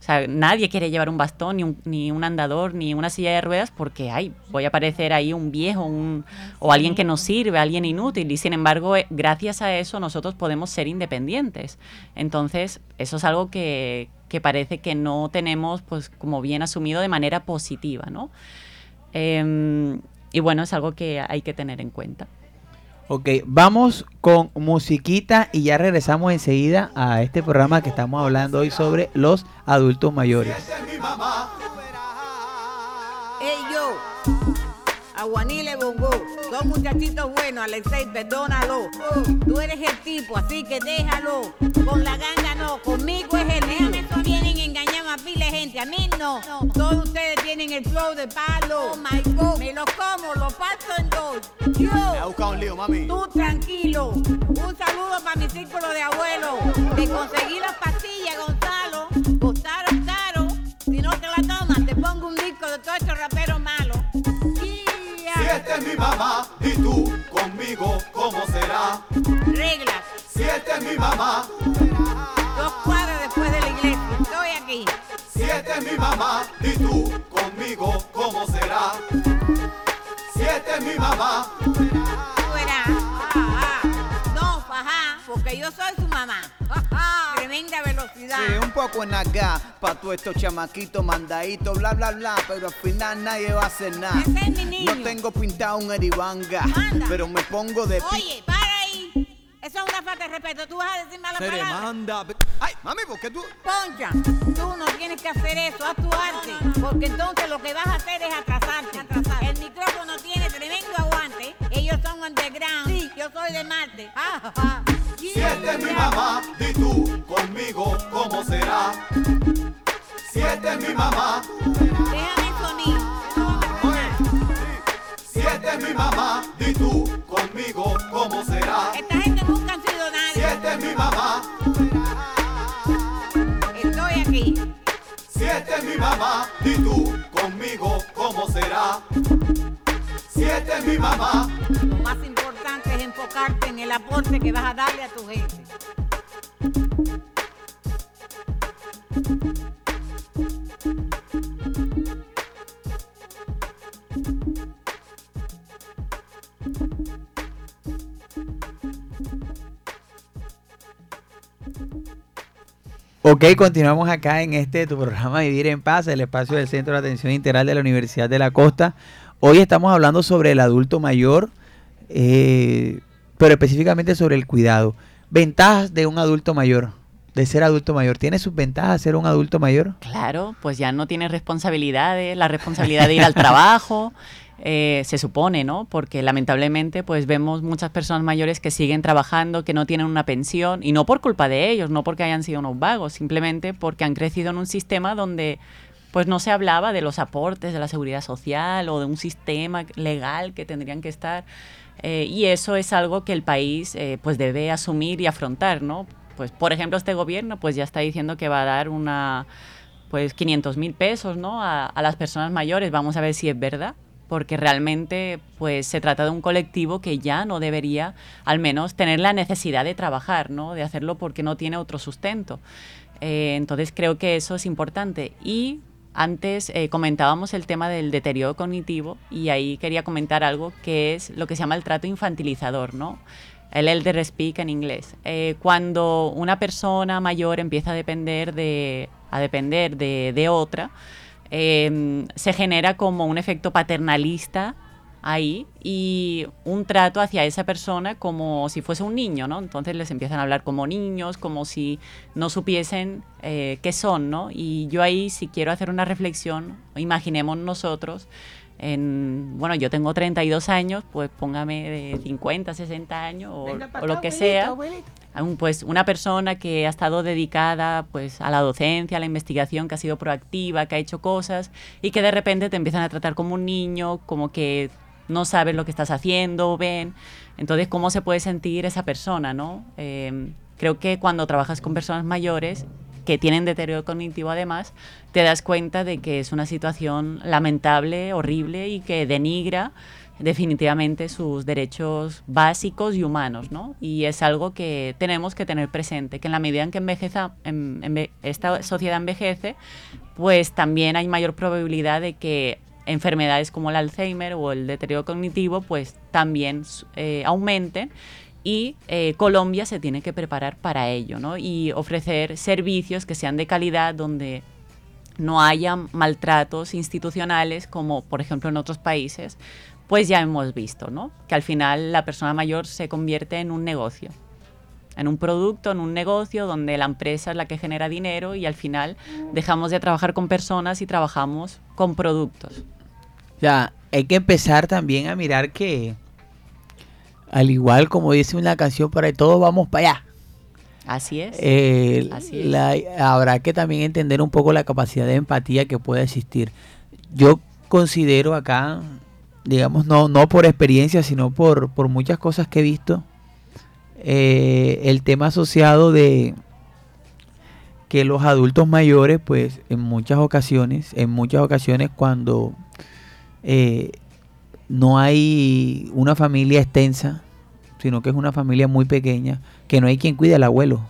O sea, nadie quiere llevar un bastón, ni un, ni un andador, ni una silla de ruedas, porque ay, voy a parecer ahí un viejo un, o alguien que nos sirve, alguien inútil. Y sin embargo, eh, gracias a eso nosotros podemos ser independientes. Entonces, eso es algo que, que parece que no tenemos pues como bien asumido de manera positiva, ¿no? Em, y bueno, es algo que hay que tener en cuenta. Ok, vamos con musiquita y ya regresamos enseguida a este programa que estamos hablando hoy sobre los adultos mayores. Ey yo, Aguanile Bongo, dos muchachitos buenos, Alexei, perdónalo. Tú eres el tipo, así que déjalo. Con la ganga no, conmigo es el lío. Tienen engañado a pila de gente, a mí no. Todos ustedes tienen el flow de palo. Oh my God, me lo como, lo parto en dos. Yo, un lío, mami. tú tranquilo. Un saludo para mi círculo de abuelos. Te conseguí las pastillas, Gonzalo. Costaron caro. Si no te la tomas, te pongo un disco de todos estos raperos malos. Es mi mamá y tú conmigo, ¿cómo será? Reglas. Si esta es mi mamá, Dos cuadras después de la iglesia. Estoy aquí. si esta es mi mamá y tú conmigo, ¿cómo será? Si esta es mi mamá, Tú verás. Ah, ah. No, fajá, porque yo soy su mamá. Tremenda velocidad. Sí, un poco en acá, pa' todos estos chamaquitos mandaditos, bla, bla, bla, pero al final nadie va a hacer nada. Ese es mi niño. No tengo pintado un eribanga, pero me pongo de Oye. Eso es una falta de respeto. Tú vas a decir malas Se palabras. manda. Ay, mami, ¿por qué tú? Poncha, tú no tienes que hacer eso, haz tu arte, porque entonces lo que vas a hacer es atrasarte. El micrófono tiene tremendo aguante, ellos son underground, sí, yo soy de Marte. Ja, ja, ja. si esta es mi mamá y tú conmigo, ¿cómo será? Si esta es mi mamá, Déjame el sonido. si esta es mi mamá y tú conmigo, ¿cómo será? Esta gente nunca esta es mi mamá, Estoy aquí. si esta es mi mamá y tú conmigo, ¿cómo será? Si esta es mi mamá, Lo más importante es enfocarte en el aporte que vas a darle a tu gente. Ok, continuamos acá en este tu programa Vivir en Paz, el espacio del Centro de Atención Integral de la Universidad de la Costa. Hoy estamos hablando sobre el adulto mayor, eh, pero específicamente sobre el cuidado. Ventajas de un adulto mayor, de ser adulto mayor. ¿Tiene sus ventajas ser un adulto mayor? Claro, pues ya no tiene responsabilidades, la responsabilidad de ir al trabajo, (laughs) eh, se supone, ¿no? Porque lamentablemente pues vemos muchas personas mayores que siguen trabajando, que no tienen una pensión, y no por culpa de ellos, no porque hayan sido unos vagos, simplemente porque han crecido en un sistema donde pues no se hablaba de los aportes de la seguridad social o de un sistema legal que tendrían que estar. eh, y eso es algo que el país eh, pues debe asumir y afrontar, ¿no? Pues por ejemplo este gobierno pues ya está diciendo que va a dar una pues 500 mil pesos, ¿no? A, a las personas mayores. Vamos a ver si es verdad. Porque realmente pues se trata de un colectivo que ya no debería al menos tener la necesidad de trabajar, ¿no? de hacerlo porque no tiene otro sustento. Eh, entonces creo que eso es importante. Y antes eh, comentábamos el tema del deterioro cognitivo y ahí quería comentar algo que es lo que se llama el trato infantilizador, ¿no? El elder speak en inglés. Eh, cuando una persona mayor empieza a depender de, a depender de, de otra, Em, se genera como un efecto paternalista ahí y un trato hacia esa persona como si fuese un niño, ¿no? Entonces les empiezan a hablar como niños, como si no supiesen eh, qué son, ¿no? Y yo ahí si quiero hacer una reflexión, imaginemos nosotros, en, bueno, yo tengo 32 años, pues póngame de 50, 60 años o, o lo que sea pues una persona que ha estado dedicada pues a la docencia, a la investigación, que ha sido proactiva, que ha hecho cosas y que de repente te empiezan a tratar como un niño, como que no sabes lo que estás haciendo, ven. Entonces, ¿cómo se puede sentir esa persona, no? Em, creo que cuando trabajas con personas mayores que tienen deterioro cognitivo además, te das cuenta de que es una situación lamentable, horrible y que denigra definitivamente sus derechos básicos y humanos, ¿no? Y es algo que tenemos que tener presente, que en la medida en que esta sociedad envejece, pues también hay mayor probabilidad de que enfermedades como el Alzheimer o el deterioro cognitivo, pues también eh, aumenten y eh, Colombia se tiene que preparar para ello, ¿no? Y ofrecer servicios que sean de calidad donde no haya maltratos institucionales como por ejemplo en otros países pues ya hemos visto, ¿no? Que al final la persona mayor se convierte en un negocio, en un producto, en un negocio donde la empresa es la que genera dinero y al final dejamos de trabajar con personas y trabajamos con productos. Ya, hay que empezar también a mirar que, al igual como dice una canción, para todos vamos para allá. Así es. Eh, Así es. habrá que también entender un poco la capacidad de empatía que puede existir. Yo considero acá, digamos, no, no por experiencia, sino por, por muchas cosas que he visto, eh, el tema asociado de que los adultos mayores, pues en muchas ocasiones, en muchas ocasiones cuando eh, no hay una familia extensa, sino que es una familia muy pequeña, que no hay quien cuide al abuelo.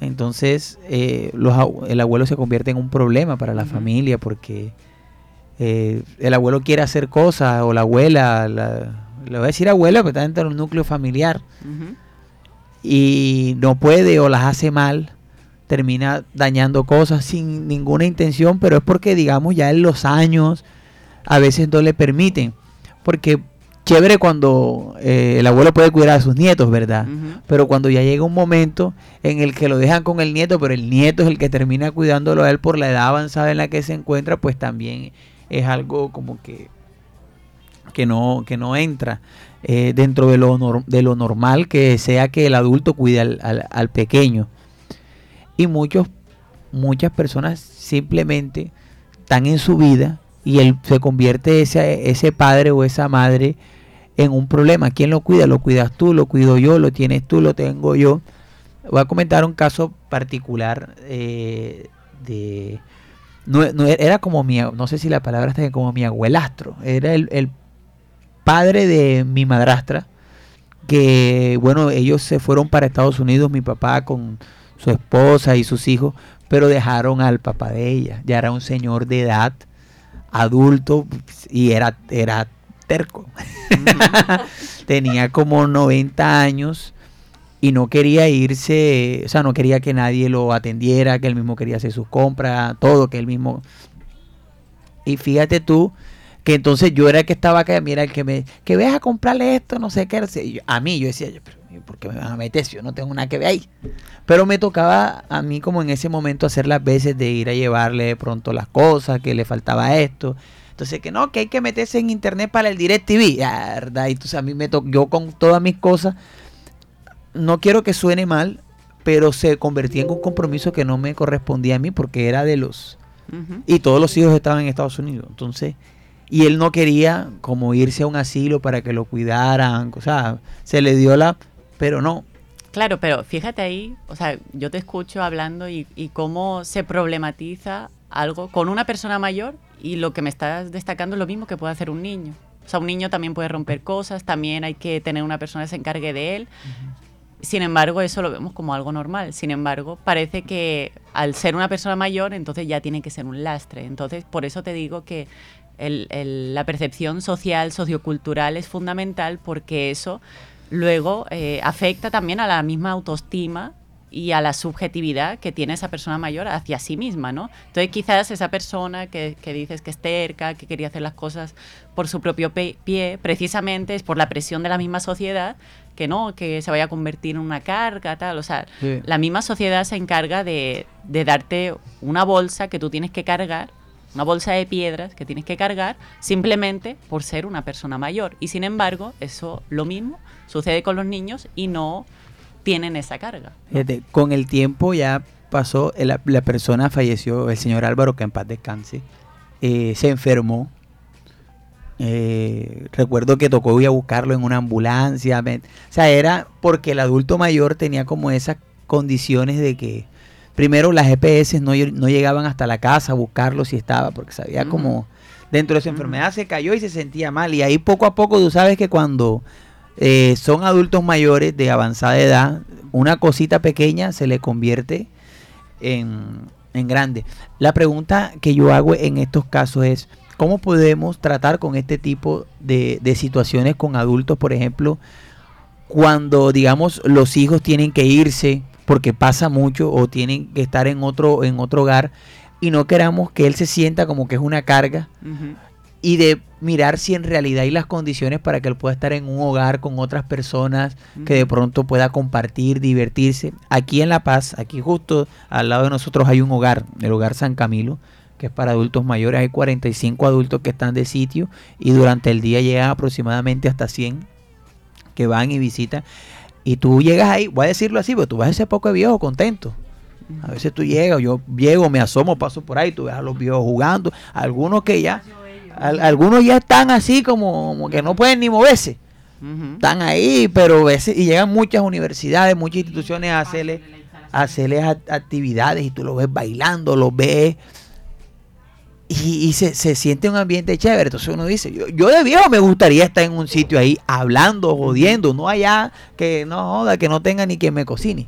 Entonces, eh, los, el abuelo se convierte en un problema para la familia porque eh, el abuelo quiere hacer cosas o la abuela, le voy a decir abuela, pero está dentro del núcleo familiar. Y no puede o las hace mal, termina dañando cosas sin ninguna intención, pero es porque digamos ya en los años a veces no le permiten, porque chévere cuando eh, el abuelo puede cuidar a sus nietos, ¿verdad? Pero cuando ya llega un momento en el que lo dejan con el nieto, pero el nieto es el que termina cuidándolo a él por la edad avanzada en la que se encuentra, pues también es algo como que, que, no, que no entra eh, dentro de lo, de lo normal que sea que el adulto cuide al, al, pequeño. Y muchos, muchas personas simplemente están en su vida y él se convierte ese, ese padre o esa madre en un problema. ¿Quién lo cuida? ¿Lo cuidas tú? ¿Lo cuido yo? ¿Lo tienes tú? ¿Lo tengo yo? Voy a comentar un caso particular eh, de no, era como mi, no sé si la palabra está como mi abuelastro, era el, padre de mi madrastra, que bueno, ellos se fueron para Estados Unidos, mi papá con su esposa y sus hijos, pero dejaron al papá de ella, ya era un señor de edad, adulto, y era, era terco. (laughs) Tenía como 90 años y no quería irse, o sea, no quería que nadie lo atendiera, que él mismo quería hacer sus compras, todo, que él mismo... Y fíjate tú que entonces yo era el que estaba acá, mira, el que me, que veas a comprarle esto, no sé qué, a mí yo decía, ¿por qué me vas a meter si yo no tengo nada que ver ahí? Pero me tocaba a mí como en ese momento hacer las veces de ir a llevarle de pronto las cosas, que le faltaba esto. Entonces, que no, que hay que meterse en internet para el DirecTV, ¿verdad? Y entonces a mí me tocó, yo con todas mis cosas, no quiero que suene mal, pero se convertía en un compromiso que no me correspondía a mí porque era de los... Y todos los hijos estaban en Estados Unidos. Entonces, y él no quería como irse a un asilo para que lo cuidaran. O sea, se le dio la... Pero no. Claro, pero fíjate ahí, o sea, yo te escucho hablando y, y cómo se problematiza algo con una persona mayor y lo que me estás destacando es lo mismo que puede hacer un niño. O sea, un niño también puede romper cosas, también hay que tener una persona que se encargue de él. Sin embargo, eso lo vemos como algo normal. Sin embargo, parece que al ser una persona mayor, entonces ya tiene que ser un lastre. Entonces, por eso te digo que el- el- la percepción social, sociocultural es fundamental porque eso luego eh, afecta también a la misma autoestima y a la subjetividad que tiene esa persona mayor hacia sí misma, ¿no? Entonces quizás esa persona que, que dices que es terca, que quería hacer las cosas por su propio pie, precisamente es por la presión de la misma sociedad que no, que se vaya a convertir en una carga, tal, o sea, Sí. la misma sociedad se encarga de, de darte una bolsa que tú tienes que cargar, una bolsa de piedras que tienes que cargar simplemente por ser una persona mayor. Y sin embargo, eso lo mismo sucede con los niños y no tienen esa carga. Fíjate, con el tiempo ya pasó, la, la persona falleció, el señor Álvaro, que en paz descanse, eh, se enfermó. Eh, recuerdo que tocó ir a buscarlo en una ambulancia. o sea, era porque el adulto mayor tenía como esas condiciones de que, primero, las GPS no, lle- no llegaban hasta la casa a buscarlo si estaba, porque sabía Ujú. como dentro de su enfermedad se cayó y se sentía mal. Y ahí poco a poco tú sabes que cuando eh, son adultos mayores de avanzada edad, una cosita pequeña se le convierte en, en grande. La pregunta que yo hago en estos casos es, ¿cómo podemos tratar con este tipo de, de situaciones con adultos, por ejemplo, cuando, digamos, los hijos tienen que irse porque pasa mucho o tienen que estar en otro, en otro hogar y no queramos que él se sienta como que es una carga. Y de mirar si en realidad hay las condiciones para que él pueda estar en un hogar con otras personas, que de pronto pueda compartir, divertirse. Aquí en La Paz, aquí justo al lado de nosotros hay un hogar, el hogar San Camilo, que es para adultos mayores. Hay 45 adultos que están de sitio y durante el día llegan aproximadamente hasta 100 que van y visitan. Y tú llegas ahí, voy a decirlo así, pero tú vas ese poco de viejo contento. A veces tú llegas, yo llego, me asomo, paso por ahí, tú ves a los viejos jugando, algunos que ya, al- algunos ya están así como, como que no pueden ni moverse. Están ahí, pero a veces, y llegan muchas universidades, muchas instituciones a hacerle, a hacerles act- actividades y tú los ves bailando, los ves y, y se, se siente un ambiente chévere. Entonces uno dice, yo, yo de viejo me gustaría estar en un sitio ahí hablando, jodiendo, no allá que no joda, que no tenga ni quien me cocine.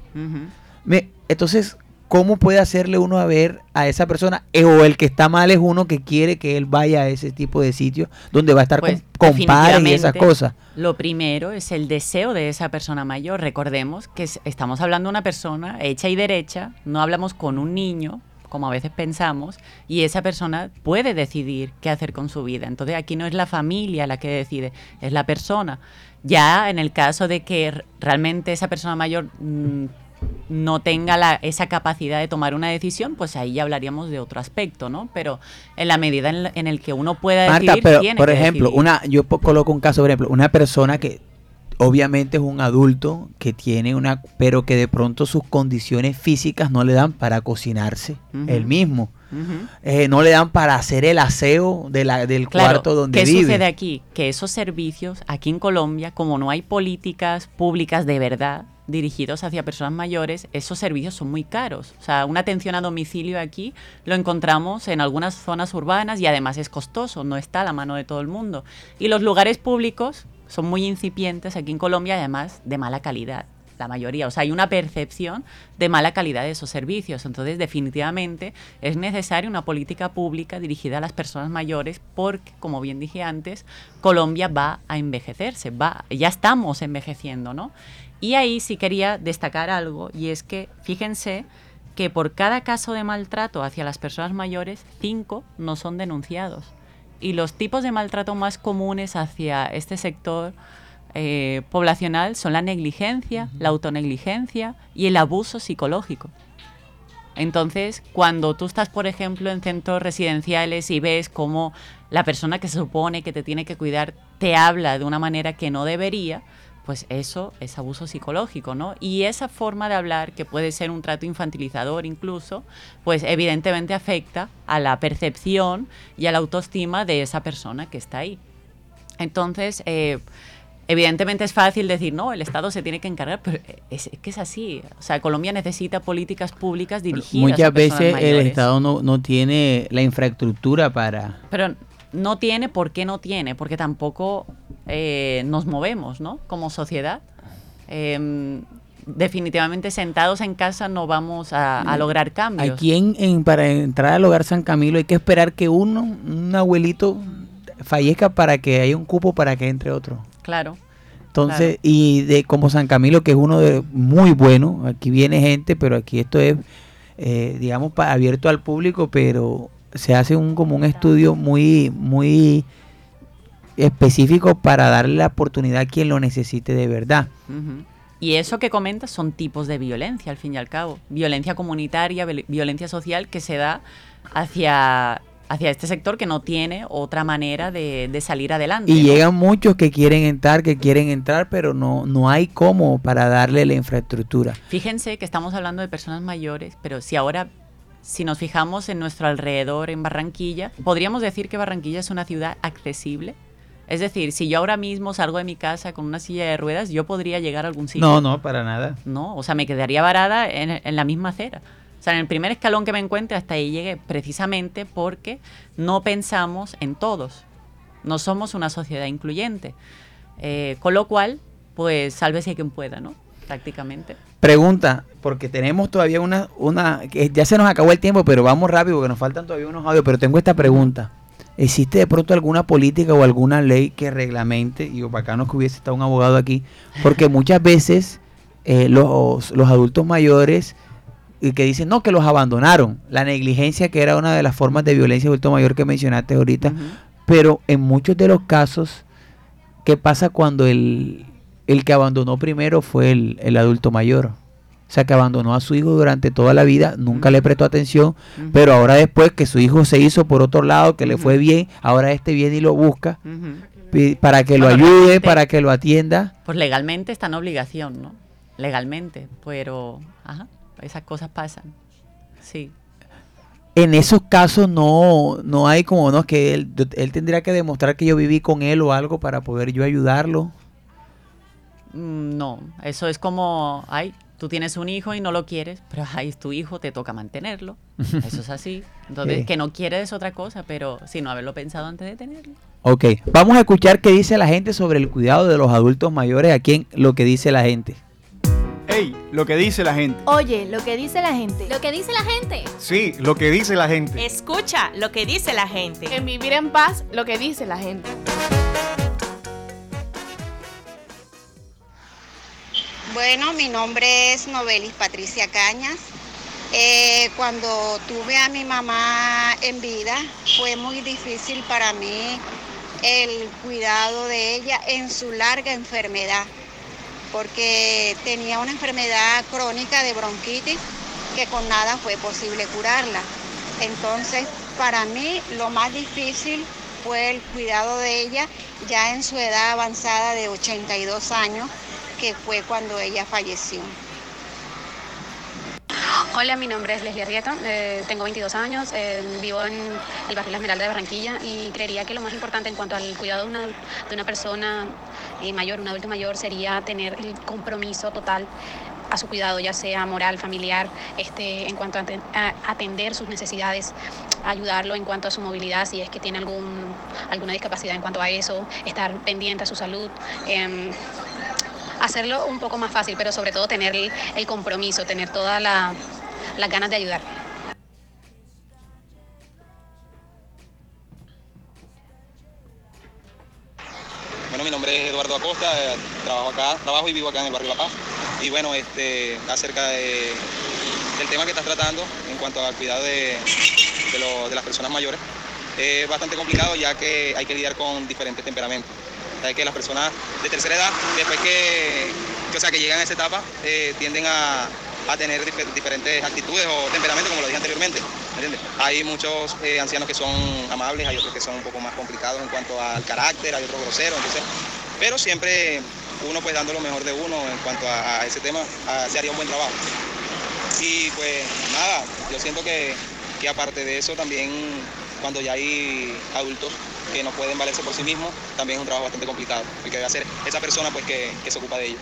Me- entonces, ¿cómo puede hacerle uno a ver a esa persona? Eh, o el que está mal es uno que quiere que él vaya a ese tipo de sitio donde va a estar Pues, con, con pares y esas cosas. Lo primero es el deseo de esa persona mayor. Recordemos que es- estamos hablando de una persona hecha y derecha, no hablamos con un niño, como a veces pensamos, y esa persona puede decidir qué hacer con su vida. Entonces aquí no es la familia la que decide, es la persona. Ya en el caso de que realmente esa persona mayor mm, no tenga la- esa capacidad de tomar una decisión, pues ahí ya hablaríamos de otro aspecto, ¿no? Pero en la medida en, la- en el que uno pueda Marta, decidir, pero tiene por ejemplo, una yo coloco un caso, por ejemplo, una persona que obviamente es un adulto que tiene una, pero que de pronto sus condiciones físicas no le dan para cocinarse él mismo. Eh, no le dan para hacer el aseo de la, del Claro, cuarto donde ¿qué vive. sucede aquí? Que esos servicios, aquí en Colombia, como no hay políticas públicas de verdad dirigidos hacia personas mayores, esos servicios son muy caros. O sea, una atención a domicilio aquí lo encontramos en algunas zonas urbanas y además es costoso, no está a la mano de todo el mundo. Y los lugares públicos son muy incipientes aquí en Colombia, además de mala calidad la mayoría. O sea, hay una percepción de mala calidad de esos servicios. Entonces, definitivamente es necesaria una política pública dirigida a las personas mayores porque, como bien dije antes, Colombia va a envejecerse, va, ya estamos envejeciendo, ¿no? Y ahí sí quería destacar algo y es que, fíjense, que por cada caso de maltrato hacia las personas mayores, cinco no son denunciados. Y los tipos de maltrato más comunes hacia este sector eh, poblacional son la negligencia, la autonegligencia y el abuso psicológico. Entonces, cuando tú estás, por ejemplo, en centros residenciales y ves cómo la persona que se supone que te tiene que cuidar te habla de una manera que no debería, pues eso es abuso psicológico, ¿no? Y esa forma de hablar, que puede ser un trato infantilizador incluso, pues evidentemente afecta a la percepción y a la autoestima de esa persona que está ahí. Entonces, eh, Evidentemente es fácil decir, no, el Estado se tiene que encargar, pero es, es que es así. O sea, Colombia necesita políticas públicas dirigidas a Muchas personas veces el. Estado no, no tiene la infraestructura para... Pero no tiene, ¿por qué no tiene? Porque tampoco eh, nos movemos, ¿no? Como sociedad. Em, definitivamente sentados en casa no vamos a, a lograr cambios. Aquí en, en- para entrar al hogar San Camilo hay que esperar que uno, un abuelito, fallezca para que haya un cupo para que entre otro. Claro. Entonces, y de como San Camilo, que es uno de muy bueno, aquí viene gente, pero aquí esto es, eh, digamos, pa- abierto al público, pero se hace un como un estudio muy, muy específico para darle la oportunidad a quien lo necesite de verdad. Y eso que comentas son tipos de violencia, al fin y al cabo. Violencia comunitaria, viol- violencia social que se da hacia, hacia este sector que no tiene otra manera de, de salir adelante. Y ¿no? llegan muchos que quieren entrar, que quieren entrar, pero no, no hay cómo para darle la infraestructura. Fíjense que estamos hablando de personas mayores, pero si ahora, si nos fijamos en nuestro alrededor, en Barranquilla, podríamos decir que Barranquilla es una ciudad accesible. Es decir, si yo ahora mismo salgo de mi casa con una silla de ruedas, yo podría llegar a algún sitio. No, no, para nada. No, o sea, me quedaría varada en, en la misma acera. O sea, en el primer escalón que me encuentre, hasta ahí llegué, precisamente porque no pensamos en todos. No somos una sociedad incluyente. Eh, con lo cual, pues, sálvese quien pueda, ¿no? Prácticamente. Pregunta, porque tenemos todavía una, una, que ya se nos acabó el tiempo, pero vamos rápido porque nos faltan todavía unos audios, pero tengo esta pregunta. ¿Existe de pronto alguna política o alguna ley que reglamente, y bacano que hubiese estado un abogado aquí, porque muchas veces eh, los, los adultos mayores y que dicen, no, que los abandonaron, la negligencia que era una de las formas de violencia adulto mayor que mencionaste ahorita, pero en muchos de los casos, ¿qué pasa cuando el, el que abandonó primero fue el, el adulto mayor? O sea, que abandonó a su hijo durante toda la vida, nunca le prestó atención, pero ahora después que su hijo se hizo por otro lado, que le fue bien, ahora este viene y lo busca para que lo Bueno, ayude, para que lo atienda. Pues legalmente está en obligación, ¿no? Legalmente, pero, ajá, esas cosas pasan. Sí. En esos casos no, no hay como, no, que él, él tendría que demostrar que yo viví con él o algo para poder yo ayudarlo. Mm, No, eso es como, ay, tú tienes un hijo y no lo quieres, pero ay, es tu hijo, te toca mantenerlo. (laughs) Eso es así. Entonces, Sí. que no quiere es otra cosa, pero si no haberlo pensado antes de tenerlo. Ok, vamos a escuchar qué dice la gente sobre el cuidado de los adultos mayores, aquí en lo que dice la gente. Ey, lo que dice la gente. Oye, lo que dice la gente. Lo que dice la gente. Sí, lo que dice la gente. Escucha lo que dice la gente. En vivir en paz, lo que dice la gente. Bueno, mi nombre es Novelis Patricia Cañas. Eh, cuando tuve a mi mamá en vida fue muy difícil para mí el cuidado de ella en su larga enfermedad, porque tenía una enfermedad crónica de bronquitis que con nada fue posible curarla. Entonces, para mí lo más difícil fue el cuidado de ella ya en su edad avanzada de 82 años, que fue cuando ella falleció. Hola, mi nombre es Leslie Arrieta, eh, tengo 22 años, eh, vivo en el barrio La Esmeralda de Barranquilla y creería que lo más importante en cuanto al cuidado de una, de una persona eh, mayor, un adulto mayor, sería tener el compromiso total a su cuidado, ya sea moral, familiar, este, en cuanto a, aten- a atender sus necesidades, ayudarlo en cuanto a su movilidad, si es que tiene algún, alguna discapacidad en cuanto a eso, estar pendiente a su salud. em, hacerlo un poco más fácil, pero sobre todo tener el, compromiso, tener todas la- las ganas de ayudar. Bueno, mi nombre es Eduardo Acosta, eh, trabajo acá, trabajo y vivo acá en el barrio La Paz. Y bueno, este, acerca de- del tema que estás tratando en cuanto al cuidado de, las personas mayores, es bastante complicado ya que hay que lidiar con diferentes temperamentos. Que las personas de tercera edad, después que, o sea, que llegan a esa etapa, eh, tienden a, a tener dif- diferentes actitudes o temperamentos, como lo dije anteriormente. ¿me entiendes? Hay muchos eh, ancianos que son amables, hay otros que son un poco más complicados en cuanto al carácter, hay otros groseros, entonces, pero siempre uno pues dando lo mejor de uno en cuanto a, ese tema, se haría un buen trabajo. Y pues nada, yo siento que, que aparte de eso también cuando ya hay adultos que no pueden valerse por sí mismos, también es un trabajo bastante complicado, porque debe ser esa persona pues que, que se ocupa de ellos.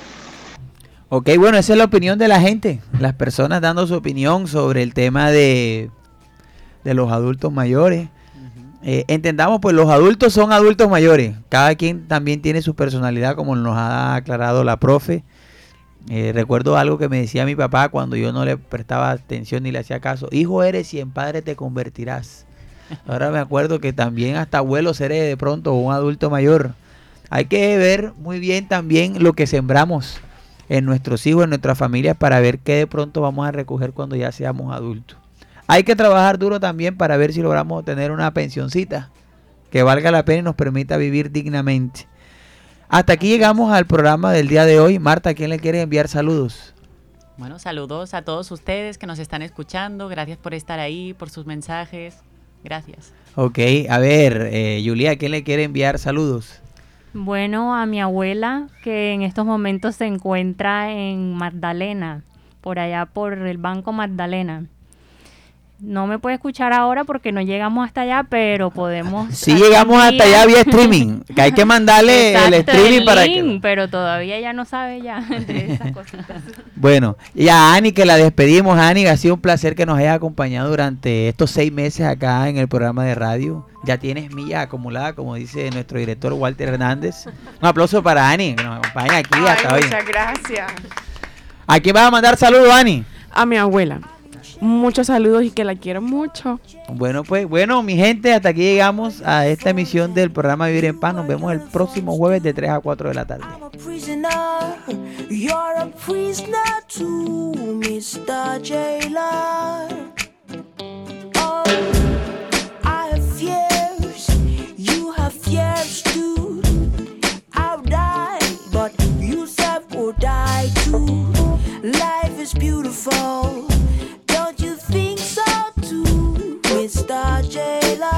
Ok, bueno, esa es la opinión de la gente. Las personas dando su opinión sobre el tema de, de los adultos mayores. Eh, entendamos, pues los adultos son adultos mayores. Cada quien también tiene su personalidad, como nos ha aclarado la profe. Eh, recuerdo algo que me decía mi papá cuando yo no le prestaba atención ni le hacía caso. Hijo eres y en padre te convertirás. Ahora me acuerdo que también hasta abuelo seré de pronto un adulto mayor. Hay que ver muy bien también lo que sembramos en nuestros hijos, en nuestras familias, para ver qué de pronto vamos a recoger cuando ya seamos adultos. Hay que trabajar duro también para ver si logramos tener una pensioncita que valga la pena y nos permita vivir dignamente. Hasta aquí llegamos al programa del día de hoy. Marta, ¿quién le quiere enviar saludos? Bueno, saludos a todos ustedes que nos están escuchando. Gracias por estar ahí, por sus mensajes. Gracias. Ok, a ver, eh, Julia, ¿quién le quiere enviar saludos? Bueno, a mi abuela, que en estos momentos se encuentra en Magdalena, por allá por el Banco Magdalena. No me puede escuchar ahora porque no llegamos hasta allá, pero podemos. Sí, llegamos hasta allá vía streaming. Que hay que (laughs) mandarle el streaming el para link, que. Pero todavía ya no sabe ya (laughs) de esas cositas. Bueno, y a Ani que la despedimos. Ani, ha sido un placer que nos hayas acompañado durante estos seis meses acá en el programa de radio. Ya tienes millas acumuladas, como dice nuestro director Walter Hernández. Un aplauso para Ani, que nos acompaña aquí Ay, hasta hoy. muchas gracias. ¿A quién vas a mandar saludos, Ani? A mi abuela. Muchos saludos y que la quiero mucho. Bueno, pues, bueno, mi gente, hasta aquí llegamos a esta emisión del programa Vivir en Paz. Nos vemos el próximo jueves de 3 a 4 de la tarde. prisoner. You're a Mr. Jailer.